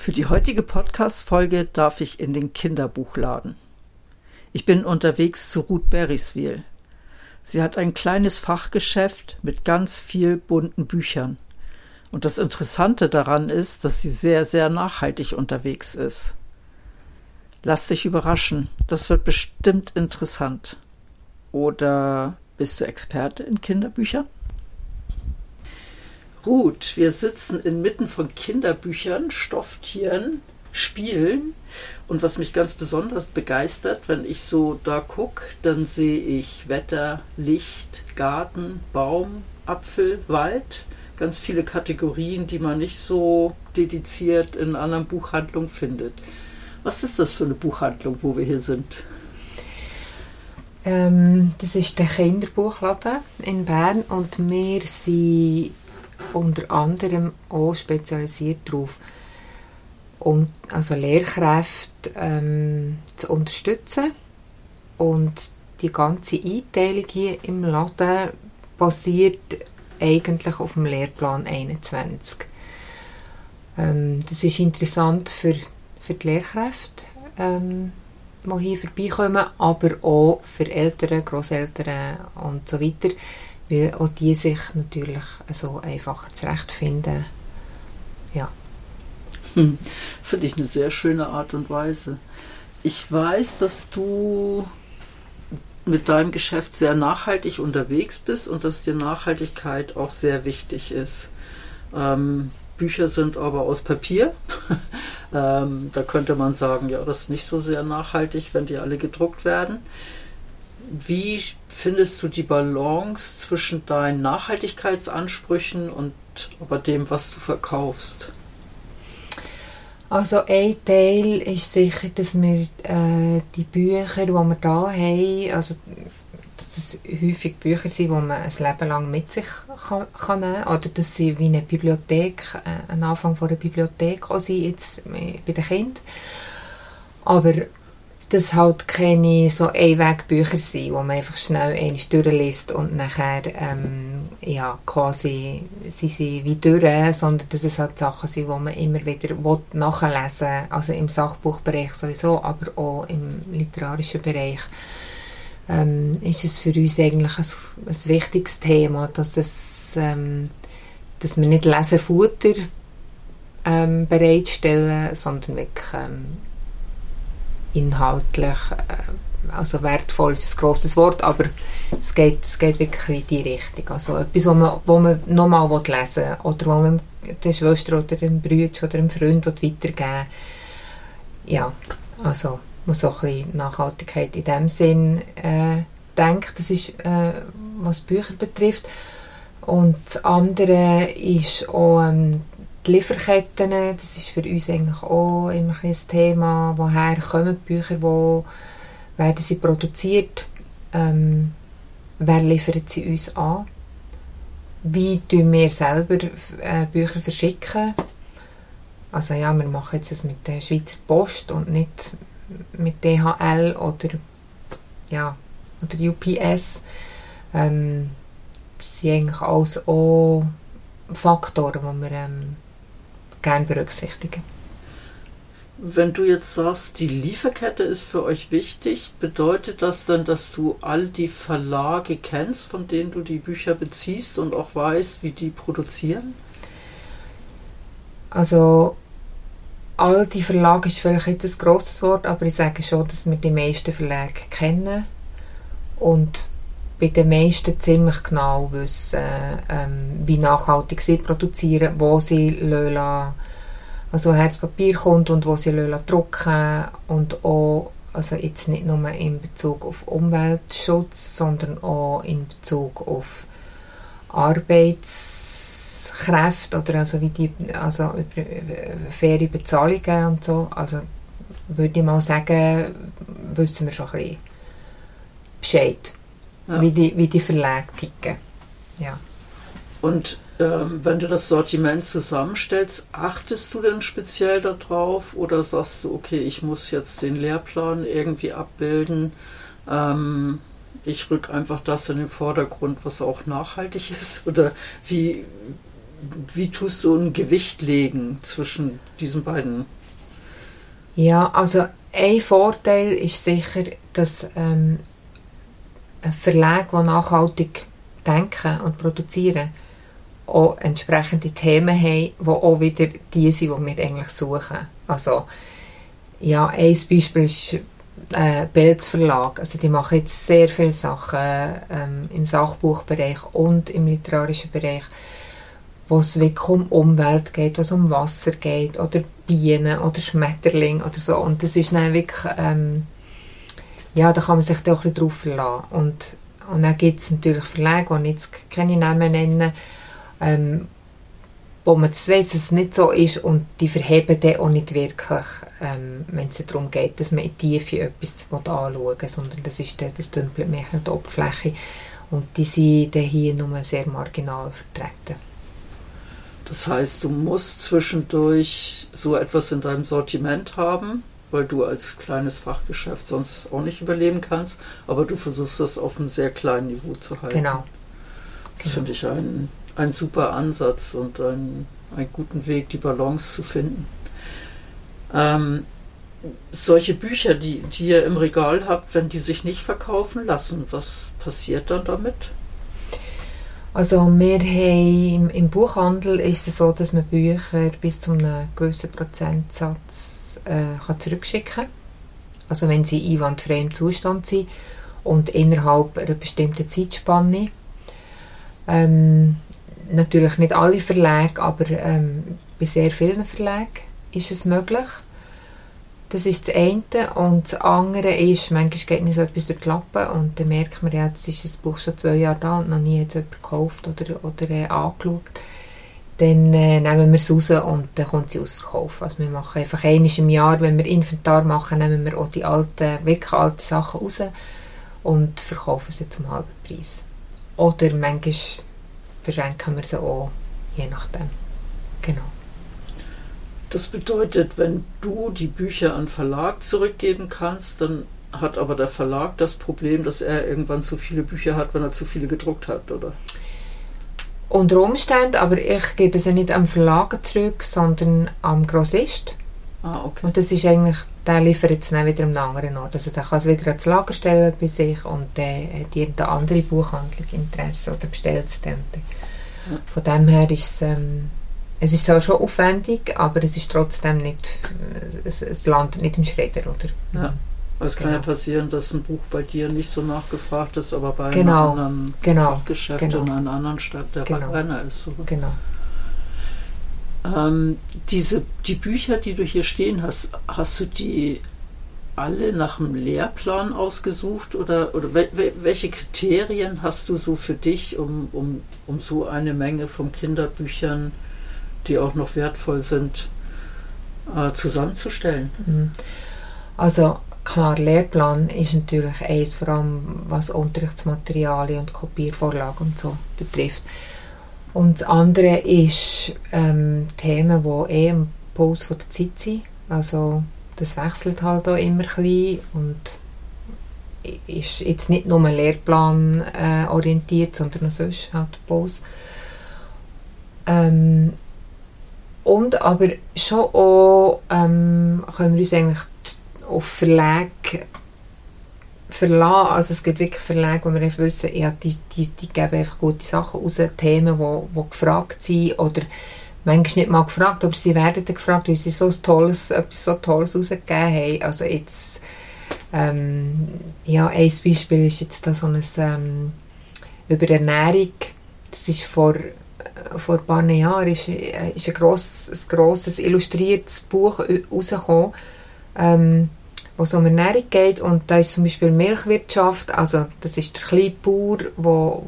Für die heutige Podcast-Folge darf ich in den Kinderbuchladen. Ich bin unterwegs zu Ruth Beriswil. Sie hat ein kleines Fachgeschäft mit ganz viel bunten Büchern. Und das Interessante daran ist, dass sie sehr, sehr nachhaltig unterwegs ist. Lass dich überraschen, das wird bestimmt interessant. Oder bist du Experte in Kinderbüchern? Ruth, wir sitzen inmitten von Kinderbüchern, Stofftieren, Spielen. Und was mich ganz besonders begeistert, wenn ich so da gucke, dann sehe ich Wetter, Licht, Garten, Baum, Apfel, Wald ganz viele Kategorien, die man nicht so dediziert in anderen Buchhandlungen findet. Was ist das für eine Buchhandlung, wo wir hier sind? Ähm, das ist der Kinderbuchladen in Bern und wir sind unter anderem auch spezialisiert darauf, um also Lehrkräfte ähm, zu unterstützen und die ganze Einteilung hier im Laden basiert eigentlich auf dem Lehrplan 21. Ähm, das ist interessant für, für die Lehrkräfte, ähm, die hier vorbeikommen, aber auch für Eltern, Großeltern und so weiter, weil auch die sich natürlich so einfacher zurechtfinden. Ja. Hm. Finde ich eine sehr schöne Art und Weise. Ich weiß, dass du mit deinem Geschäft sehr nachhaltig unterwegs bist und dass dir Nachhaltigkeit auch sehr wichtig ist. Ähm, Bücher sind aber aus Papier. ähm, da könnte man sagen, ja, das ist nicht so sehr nachhaltig, wenn die alle gedruckt werden. Wie findest du die Balance zwischen deinen Nachhaltigkeitsansprüchen und aber dem, was du verkaufst? Also ein Teil ist sicher, dass wir äh, die Bücher, die wir hier haben, also dass es häufig Bücher sind, die man ein Leben lang mit sich kann, kann nehmen kann. Oder dass sie wie eine Bibliothek, äh, ein Anfang von einer Bibliothek auch sind, jetzt bei den Kindern. Aber dass halt keine so Einwegbücher sind, wo man einfach schnell eine durchliest und nachher ähm, ja, quasi sie sind wie durch, sondern dass es halt Sachen sind, die man immer wieder nachlesen will, also im Sachbuchbereich sowieso, aber auch im literarischen Bereich. Ähm, ist es für uns eigentlich ein, ein wichtiges Thema, dass, es, ähm, dass wir nicht Lesefutter ähm, bereitstellen, sondern wirklich ähm, inhaltlich, äh, also wertvoll ist ein grosses Wort, aber es geht, es geht wirklich in die Richtung. Also etwas, wo man, wo man nochmal lesen will oder wo man der Schwester oder dem Bruder oder dem Freund weitergeben will. Ja, also muss so ein bisschen Nachhaltigkeit in dem Sinn äh, denkt. Das ist, äh, was Bücher betrifft. Und das andere ist auch ähm, die Lieferketten, das ist für uns eigentlich auch immer ein Thema. Woher kommen die Bücher, wo werden sie produziert? Ähm, wer liefert sie uns an? Wie tun wir selber äh, Bücher verschicken? Also ja, wir machen jetzt das mit der Schweizer Post und nicht mit DHL oder ja oder UPS. Ähm, das sind eigentlich alles auch Faktoren, die wir ähm, gerne berücksichtigen. Wenn du jetzt sagst, die Lieferkette ist für euch wichtig, bedeutet das dann, dass du all die Verlage kennst, von denen du die Bücher beziehst und auch weißt, wie die produzieren? Also all die Verlage ist vielleicht jetzt ein grosses Wort, aber ich sage schon, dass wir die meisten Verlage kennen und bei den meisten ziemlich genau wissen, ähm, wie nachhaltig sie produzieren, wo sie lassen, also Herzpapier kommt und wo sie lassen drucken und auch also jetzt nicht nur in Bezug auf Umweltschutz, sondern auch in Bezug auf Arbeitskräfte oder also wie die, also über faire Bezahlungen und so. Also würde ich mal sagen, wissen wir schon ein bisschen Bescheid, ja. wie, die, wie die Verlage ticken. Ja. Und ähm, wenn du das Sortiment zusammenstellst, achtest du denn speziell darauf oder sagst du, okay, ich muss jetzt den Lehrplan irgendwie abbilden? Ähm, ich rück einfach das in den Vordergrund, was auch nachhaltig ist? Oder wie, wie tust du ein Gewicht legen zwischen diesen beiden? Ja, also ein Vorteil ist sicher, dass ähm, Verlage, die nachhaltig denken und produzieren, auch entsprechende Themen haben, die auch wieder die sind, die wir eigentlich suchen. Also, ja, ein Beispiel ist äh, Belz Verlag. Also die machen jetzt sehr viele Sachen ähm, im Sachbuchbereich und im literarischen Bereich, wo es wirklich um Umwelt geht, wo es um Wasser geht oder Bienen oder Schmetterling oder so. Und das ist dann wirklich, ähm, ja, da kann man sich da auch ein bisschen drauf verlassen. Und, und dann gibt es natürlich Verlage, die jetzt keine Namen nennen, ähm, wo man das weiss, dass es nicht so ist und die verheben dann auch nicht wirklich, ähm, wenn es darum geht, dass man in Tiefe etwas anschauen will, sondern das, ist dann, das dümpelt mehr an der Oberfläche und die sind hier nur sehr marginal vertreten. Das heißt, du musst zwischendurch so etwas in deinem Sortiment haben, weil du als kleines Fachgeschäft sonst auch nicht überleben kannst, aber du versuchst das auf einem sehr kleinen Niveau zu halten. Genau. Das genau. finde ich ein ein super Ansatz und ein, einen guten Weg, die Balance zu finden. Ähm, solche Bücher, die, die ihr im Regal habt, wenn die sich nicht verkaufen lassen, was passiert dann damit? Also wir haben im, im Buchhandel ist es so, dass man Bücher bis zu einem gewissen Prozentsatz äh, kann zurückschicken kann. Also wenn sie einwandfrei im Zustand sind und innerhalb einer bestimmten Zeitspanne. Ähm, natürlich nicht alle Verlage, aber ähm, bei sehr vielen Verlagen ist es möglich. Das ist das eine. Und das andere ist, manchmal geht nicht so etwas durch die Lappen und dann merkt man, ja, jetzt ist das Buch schon zwei Jahre da und noch nie hat es jemand gekauft oder, oder äh, angeschaut. Dann äh, nehmen wir es raus und dann kommt sie ausverkaufen. Also wir machen einfach einmal im Jahr, wenn wir Inventar machen, nehmen wir auch die alten, wirklich alten Sachen raus und verkaufen sie zum halben Preis. Oder manchmal verschenken wir sie auch, je nachdem. Genau. Das bedeutet, wenn du die Bücher an Verlag zurückgeben kannst, dann hat aber der Verlag das Problem, dass er irgendwann zu viele Bücher hat, wenn er zu viele gedruckt hat, oder? Unter Umständen, aber ich gebe sie nicht am Verlag zurück, sondern am Grossist. Ah, okay. Und das ist eigentlich, der liefert es dann wieder am anderen Ort. Also der kann es wieder ans Lager stellen bei sich und dann hat irgendeine andere Buchhandlung Interesse oder bestellt es dann. Von dem her ist es, ähm, es ist zwar schon aufwendig, aber es ist trotzdem nicht, es, es landet nicht im Schredder, oder? Ja. Es kann genau. ja passieren, dass ein Buch bei dir nicht so nachgefragt ist, aber bei genau. einem anderen genau. Geschäft genau. in einer anderen Stadt der genau. Renner ist. Oder? Genau. Ähm, diese, die Bücher, die du hier stehen hast, hast du die alle nach dem Lehrplan ausgesucht oder, oder welche Kriterien hast du so für dich, um, um, um so eine Menge von Kinderbüchern, die auch noch wertvoll sind, äh, zusammenzustellen? Mhm. Also klar, Lehrplan ist natürlich eins, vor allem was Unterrichtsmaterialien und Kopiervorlagen und so betrifft. Und das andere ist ähm, Themen, die eh im Puls der Zeit sind. Also das wechselt halt auch immer ein bisschen und ist jetzt nicht nur Lehrplan äh, orientiert, sondern auch sonst halt Puls. Ähm, und aber schon auch ähm, können wir uns eigentlich auf Verlage verlassen. Also es gibt wirklich Verlage, wo wir einfach wissen, ja, die, die, die geben einfach gute Sachen raus, Themen, die wo, wo gefragt sind oder manchmal nicht mal gefragt, aber sie werden dann gefragt, weil sie so ein tolles, etwas so Tolles rausgegeben haben. Also jetzt, ähm, ja, ein Beispiel ist jetzt da so ein ähm, über Ernährung, das ist vor vor ein paar Jahren ist, ist ein, grosses, ein grosses illustriertes Buch rausgekommen, ähm, wo es um Ernährung geht und da ist zum Beispiel Milchwirtschaft, also das ist der kleine Bauer, wo,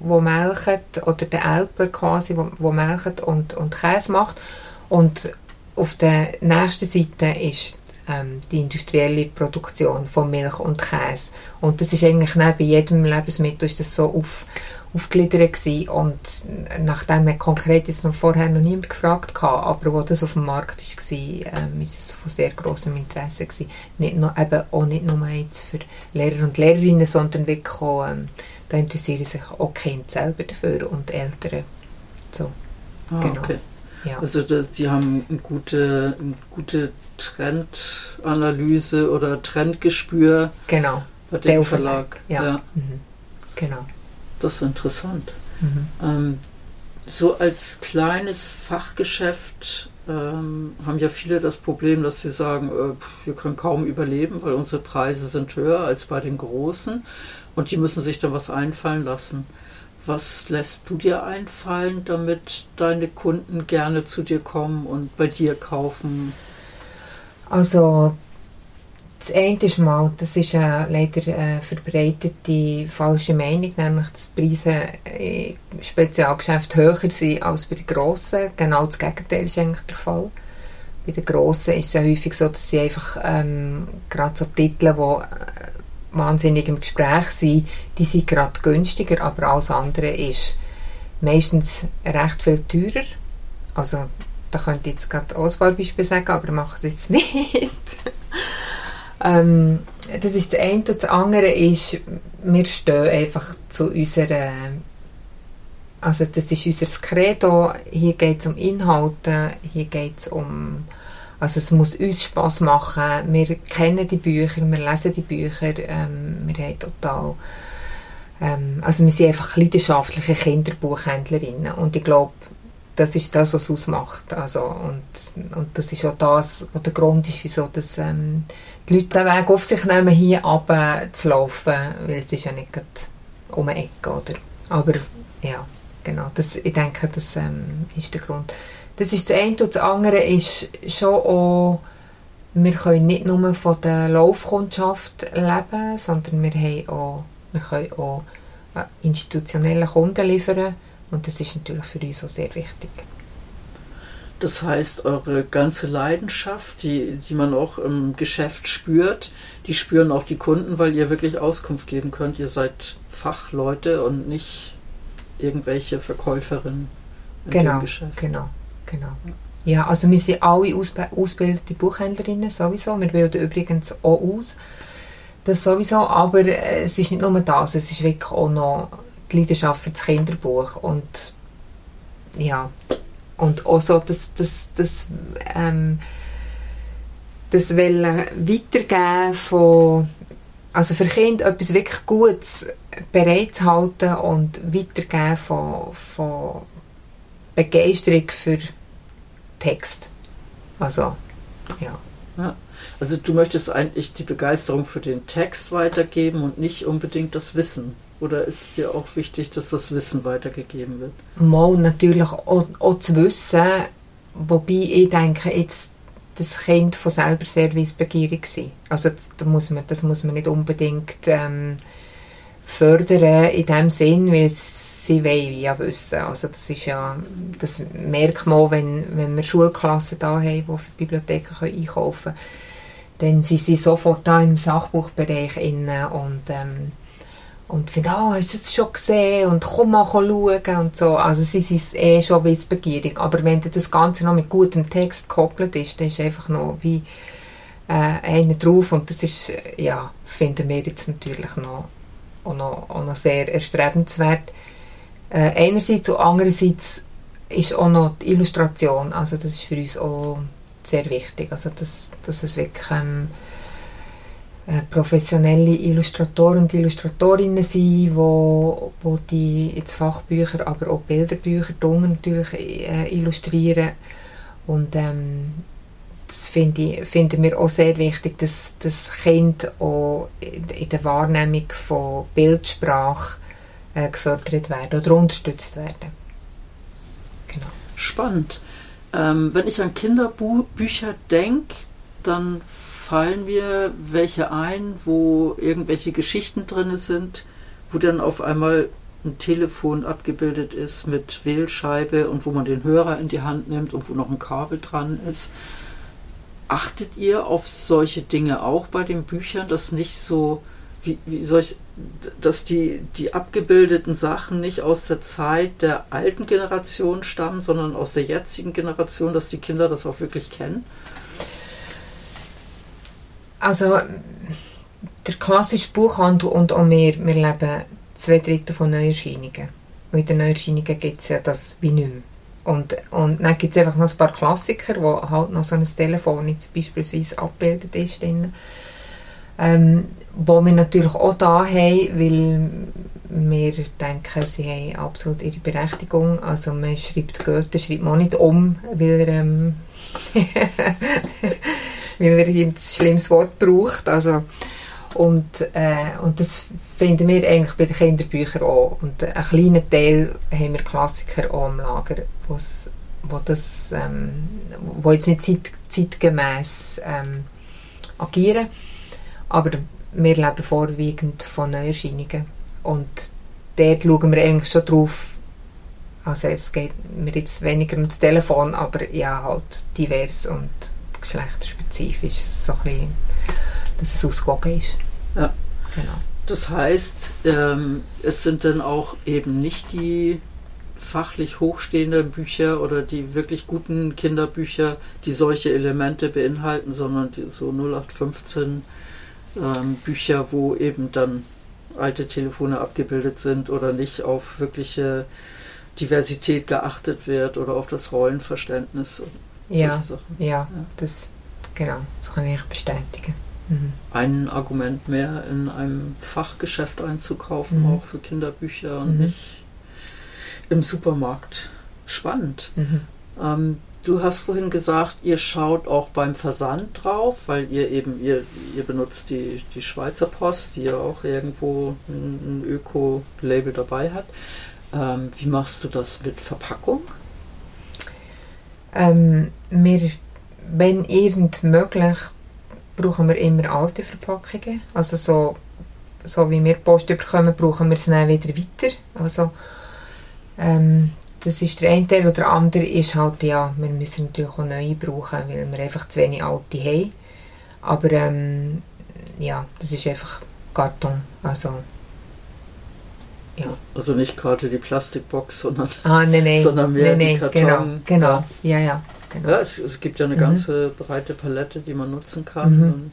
wo melkt, oder der Elper quasi, wo, wo melkt und, und Käse macht und auf der nächsten Seite ist ähm, die industrielle Produktion von Milch und Käse. Und das ist eigentlich neben jedem Lebensmittel ist das so auf, aufgegliedert gewesen. Und nachdem man konkret jetzt noch vorher noch niemand gefragt hatte, aber wo das auf dem Markt war, ähm, ist es von sehr großem Interesse gewesen. Nicht nur, eben auch nicht nur jetzt für Lehrer und Lehrerinnen, sondern wirklich auch, ähm, da interessieren sich auch Kinder selber dafür und Eltern. So, ah, genau. Okay. Ja. Also das, die haben eine gute, eine gute Trendanalyse oder Trendgespür genau. bei dem Der Verlag. Ja. ja. Mhm. Genau. Das ist interessant. Mhm. Ähm, so als kleines Fachgeschäft ähm, haben ja viele das Problem, dass sie sagen, äh, wir können kaum überleben, weil unsere Preise sind höher als bei den Großen und die müssen sich da was einfallen lassen. Was lässt du dir einfallen, damit deine Kunden gerne zu dir kommen und bei dir kaufen? Also das eine ist mal, das ist eine leider eine verbreitete falsche Meinung, nämlich dass die Preise im Spezialgeschäft höher sind als bei den Grossen. Genau das Gegenteil ist eigentlich der Fall. Bei den Grossen ist es ja häufig so, dass sie einfach ähm, gerade so Titel, die wahnsinnig im Gespräch sind, die sind gerade günstiger, aber alles andere ist meistens recht viel teurer. Also, da könnte ich jetzt gerade auch ein paar Beispiele sagen, aber mache es jetzt nicht. ähm, das ist das eine. Und das andere ist, wir stehen einfach zu unserer also das ist unser Credo. Hier geht es um Inhalte, hier geht es um also es muss uns Spaß machen. Wir kennen die Bücher, wir lesen die Bücher, ähm, wir haben total ähm, also wir sind einfach leidenschaftliche Kinderbuchhändlerinnen und ich glaube, das ist das, was es ausmacht. Also, und, und das ist auch das, was der Grund ist, wieso das, ähm, die Leute den Weg auf sich nehmen, hier runter weil es ist ja nicht um eine Ecke, oder? Aber ja, genau, das, ich denke, das ähm, ist der Grund. Das ist das eine. Und das andere ist schon auch, wir können nicht nur von der Laufkundschaft leben, sondern wir, haben auch, wir können auch äh, institutionelle Kunden liefern. Und das ist natürlich für uns auch sehr wichtig. Das heißt, eure ganze Leidenschaft, die, die man auch im Geschäft spürt, die spüren auch die Kunden, weil ihr wirklich Auskunft geben könnt. Ihr seid Fachleute und nicht irgendwelche Verkäuferinnen. Genau, genau. Genau. Ja, also wir sind alle ausgebildete Buchhändlerinnen sowieso. Wir bilden übrigens auch aus. Das sowieso, aber äh, es ist nicht nur das, es ist wirklich auch noch die Leidenschaft für das Kinderbuch und ja, und auch so das, das, das, ähm, das Wollen weitergeben von, also für Kinder etwas wirklich Gutes bereitzuhalten und weitergeben von, von Begeisterung für Text. Also, ja. ja. Also du möchtest eigentlich die Begeisterung für den Text weitergeben und nicht unbedingt das Wissen. Oder ist dir auch wichtig, dass das Wissen weitergegeben wird? Mal natürlich auch, auch zu wissen, wobei ich denke, jetzt das Kind von selber sehr wissbegierig sein. Also da muss man, das muss man nicht unbedingt ähm, fördern in dem Sinn, weil sie wollen ja wissen. Also das ist ja, das merkt man, wenn, wenn wir Schulklassen da haben, die für Bibliotheken können einkaufen können, dann sind sie sofort da im Sachbuchbereich inne und ähm, und finden, ah, oh, hast du das schon gesehen und komm mal schauen und so. Also sie sind eh schon wissbegierig. Aber wenn das Ganze noch mit gutem Text gekoppelt ist, dann ist einfach noch wie äh, einer drauf und das ist, ja, finden wir jetzt natürlich noch, auch noch, auch noch sehr erstrebenswert. Äh, einerseits und andererseits ist auch noch die Illustration, also das ist für uns auch sehr wichtig, also dass, dass es wirklich ähm, äh, professionelle Illustratoren und Illustratorinnen sind, wo, wo die jetzt Fachbücher, aber auch Bilderbücher natürlich äh, illustrieren und ähm, das finde ich, finden wir auch sehr wichtig, dass das Kind auch in der Wahrnehmung von Bildsprache äh, gefördert werden oder unterstützt werden. Genau. Spannend. Ähm, wenn ich an Kinderbücher denke, dann fallen mir welche ein, wo irgendwelche Geschichten drin sind, wo dann auf einmal ein Telefon abgebildet ist mit Wählscheibe und wo man den Hörer in die Hand nimmt und wo noch ein Kabel dran ist. Achtet ihr auf solche Dinge auch bei den Büchern, dass nicht so, wie, wie soll ich, dass die, die abgebildeten Sachen nicht aus der Zeit der alten Generation stammen, sondern aus der jetzigen Generation, dass die Kinder das auch wirklich kennen? Also der klassische Buchhandel und auch wir, wir leben zwei Drittel von Neuerscheinungen. Und in den Neuerscheinungen gibt es ja das wie nicht mehr. Und, und dann gibt es einfach noch ein paar Klassiker, wo halt noch so ein Telefon jetzt beispielsweise abgebildet ist. Drin. Ähm, wo wir natürlich auch da haben, weil wir denken, sie haben absolut ihre Berechtigung. Also man schreibt Goethe, schreibt man nicht um, weil er, ähm, weil er ein schlimmes Wort braucht. Also, und, äh, und das finden wir eigentlich bei den Kinderbüchern auch. Und einen kleinen Teil haben wir Klassiker auch im Lager, wo, das, ähm, wo jetzt nicht zeit, zeitgemäß ähm, agieren. Aber wir leben vorwiegend von Neuerscheinungen. Und dort schauen wir eigentlich schon drauf, also es geht mir jetzt weniger ums Telefon, aber ja, halt divers und geschlechterspezifisch, so ein bisschen, dass es ausgewogen ist. Ja. Genau. Das heißt, ähm, es sind dann auch eben nicht die fachlich hochstehenden Bücher oder die wirklich guten Kinderbücher, die solche Elemente beinhalten, sondern die so 0815 ähm, Bücher, wo eben dann alte Telefone abgebildet sind oder nicht auf wirkliche Diversität geachtet wird oder auf das Rollenverständnis. Ja, ja, ja, das genau, das kann ich bestätigen. Mhm. Ein Argument mehr in einem Fachgeschäft einzukaufen, mhm. auch für Kinderbücher und mhm. nicht im Supermarkt. Spannend. Mhm. Ähm, du hast vorhin gesagt, ihr schaut auch beim Versand drauf, weil ihr eben, ihr, ihr benutzt die, die Schweizer Post, die ja auch irgendwo ein, ein Öko-Label dabei hat. Ähm, wie machst du das mit Verpackung? Ähm, wir, wenn irgend möglich, brauchen wir immer alte Verpackungen. Also so, so wie wir Post bekommen, brauchen wir es dann wieder weiter. Also ähm, das ist der eine Teil. Und der andere ist halt, ja, wir müssen natürlich auch neue brauchen, weil wir einfach zu wenig alte haben. Aber ähm, ja, das ist einfach Karton. Also ja. Also nicht gerade die Plastikbox, sondern, ah, nee, nee. sondern mehr nee, die Karton. Genau, genau. Ja, ja. Genau. Ja, es, es, gibt ja eine mhm. ganze breite Palette, die man nutzen kann. Mhm. Und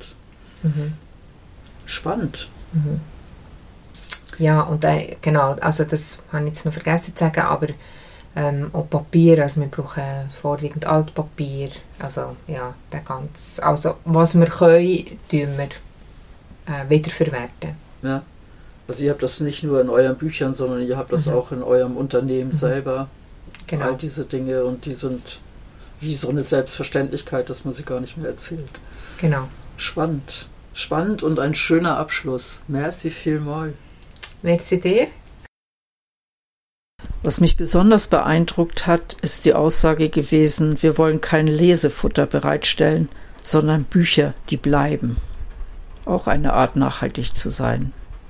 mhm. Spannend. Mhm. Ja, und äh, genau, also das habe ich jetzt noch vergessen zu sagen, aber ähm, auch Papier, also wir brauchen vorwiegend Altpapier, also ja, der ganz, also was wir können, tun wir äh, wiederverwerten. Ja, also ihr habt das nicht nur in euren Büchern, sondern ihr habt das mhm. auch in eurem Unternehmen mhm. selber. Genau. All diese Dinge und die sind wie so eine Selbstverständlichkeit, dass man sie gar nicht mehr erzählt. Genau. Spannend. Spannend und ein schöner Abschluss. Merci vielmals. Merci dir. Was mich besonders beeindruckt hat, ist die Aussage gewesen, wir wollen kein Lesefutter bereitstellen, sondern Bücher, die bleiben. Auch eine Art nachhaltig zu sein.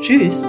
Tschüss!